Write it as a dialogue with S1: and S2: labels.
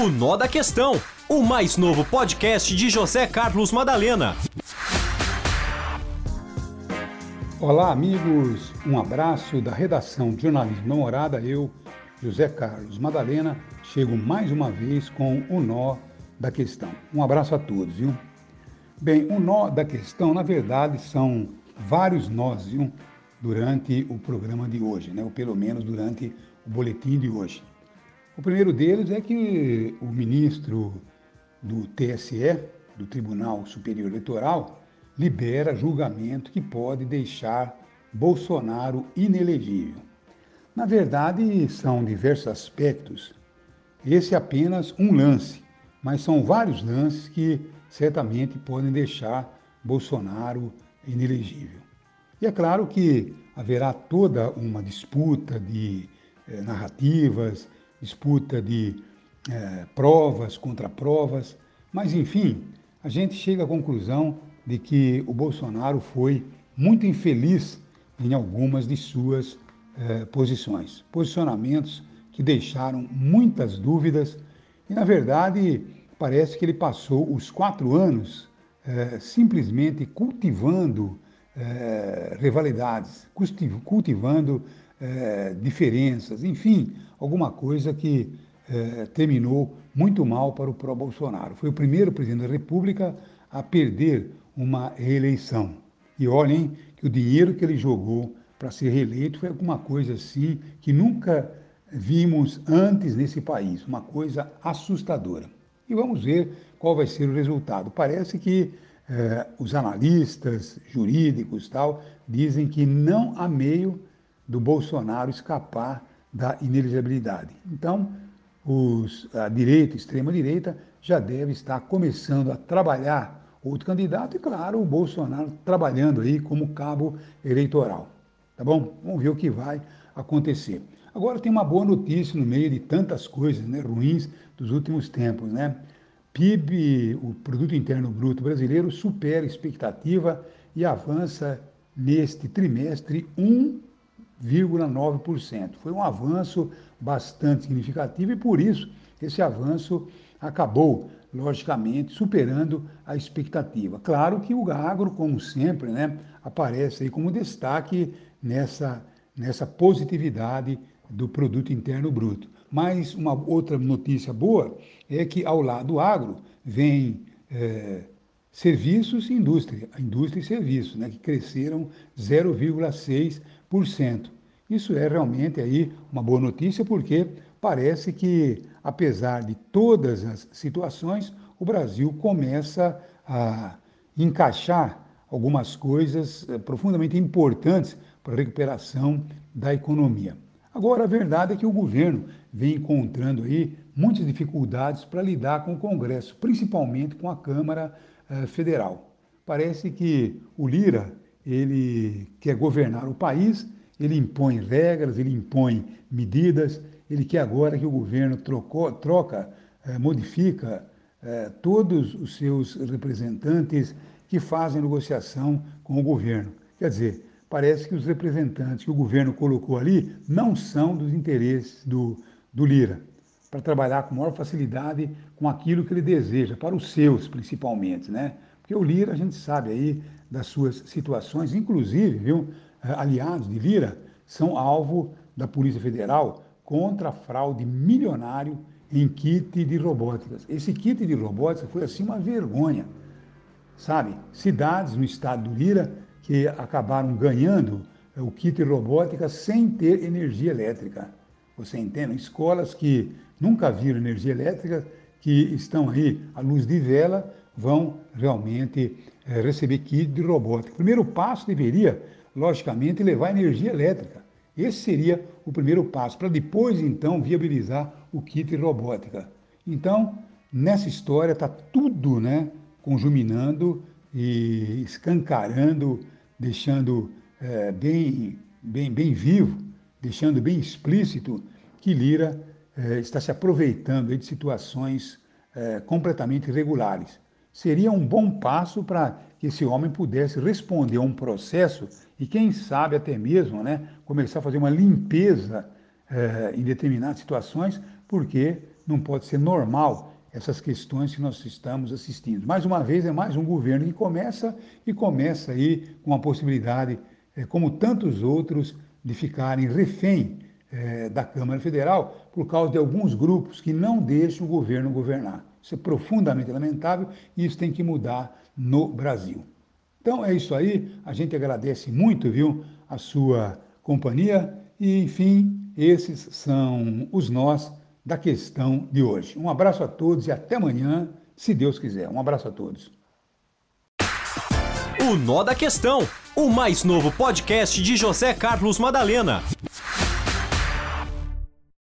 S1: O Nó da Questão, o mais novo podcast de José Carlos Madalena.
S2: Olá, amigos. Um abraço da redação de Jornalismo na Morada. Eu, José Carlos Madalena, chego mais uma vez com o Nó da Questão. Um abraço a todos, viu? Bem, o nó da questão, na verdade, são vários nós, viu? Durante o programa de hoje, né? ou pelo menos durante o boletim de hoje. O primeiro deles é que o ministro do TSE, do Tribunal Superior Eleitoral, libera julgamento que pode deixar Bolsonaro inelegível. Na verdade, são diversos aspectos. Esse é apenas um lance, mas são vários lances que certamente podem deixar Bolsonaro inelegível. E é claro que haverá toda uma disputa de eh, narrativas, disputa de é, provas contra provas, mas enfim, a gente chega à conclusão de que o Bolsonaro foi muito infeliz em algumas de suas é, posições, posicionamentos que deixaram muitas dúvidas. E, na verdade, parece que ele passou os quatro anos é, simplesmente cultivando é, rivalidades, cultivando é, diferenças, enfim, alguma coisa que é, terminou muito mal para o pró-Bolsonaro. Foi o primeiro presidente da República a perder uma reeleição. E olhem que o dinheiro que ele jogou para ser reeleito foi alguma coisa assim que nunca vimos antes nesse país, uma coisa assustadora. E vamos ver qual vai ser o resultado. Parece que eh, os analistas jurídicos tal dizem que não há meio do Bolsonaro escapar da inelegibilidade. Então, os, a direita, extrema-direita, já deve estar começando a trabalhar outro candidato e, claro, o Bolsonaro trabalhando aí como cabo eleitoral. Tá bom? Vamos ver o que vai acontecer. Agora tem uma boa notícia no meio de tantas coisas né, ruins dos últimos tempos, né? PIB, o Produto Interno Bruto brasileiro, supera a expectativa e avança neste trimestre 1 0,9%. Foi um avanço bastante significativo e por isso esse avanço acabou, logicamente, superando a expectativa. Claro que o agro, como sempre, né, aparece aí como destaque nessa, nessa positividade do produto interno bruto. Mas uma outra notícia boa é que ao lado do agro vem é, serviços e indústria, a indústria e serviços, né, que cresceram 0,6%. Isso é realmente aí uma boa notícia porque parece que, apesar de todas as situações, o Brasil começa a encaixar algumas coisas eh, profundamente importantes para a recuperação da economia. Agora, a verdade é que o governo vem encontrando aí muitas dificuldades para lidar com o Congresso, principalmente com a Câmara eh, Federal. Parece que o Lira ele quer governar o país, ele impõe regras, ele impõe medidas, ele quer agora que o governo trocou, troca, eh, modifica eh, todos os seus representantes que fazem negociação com o governo. Quer dizer, parece que os representantes que o governo colocou ali não são dos interesses do, do Lira, para trabalhar com maior facilidade com aquilo que ele deseja, para os seus principalmente, né? Porque o Lira, a gente sabe aí das suas situações, inclusive, viu, eh, aliados de Lira, são alvo da Polícia Federal contra fraude milionário em kit de robóticas. Esse kit de robótica foi assim uma vergonha, sabe? Cidades no estado do Lira que acabaram ganhando eh, o kit robótica sem ter energia elétrica. Você entende? Escolas que nunca viram energia elétrica, que estão aí à luz de vela, vão realmente é, receber kit de robótica. O primeiro passo deveria, logicamente, levar energia elétrica. Esse seria o primeiro passo, para depois, então, viabilizar o kit de robótica. Então, nessa história está tudo né, conjuminando e escancarando, deixando é, bem, bem, bem vivo, deixando bem explícito que Lira é, está se aproveitando de situações é, completamente irregulares seria um bom passo para que esse homem pudesse responder a um processo e, quem sabe, até mesmo né, começar a fazer uma limpeza eh, em determinadas situações, porque não pode ser normal essas questões que nós estamos assistindo. Mais uma vez, é mais um governo que começa e começa aí com a possibilidade, é, como tantos outros, de ficarem refém é, da Câmara Federal por causa de alguns grupos que não deixam o governo governar. Isso é profundamente lamentável e isso tem que mudar no Brasil. Então é isso aí, a gente agradece muito, viu, a sua companhia e, enfim, esses são os nós da questão de hoje. Um abraço a todos e até amanhã, se Deus quiser. Um abraço a todos.
S1: O Nó da Questão, o mais novo podcast de José Carlos Madalena.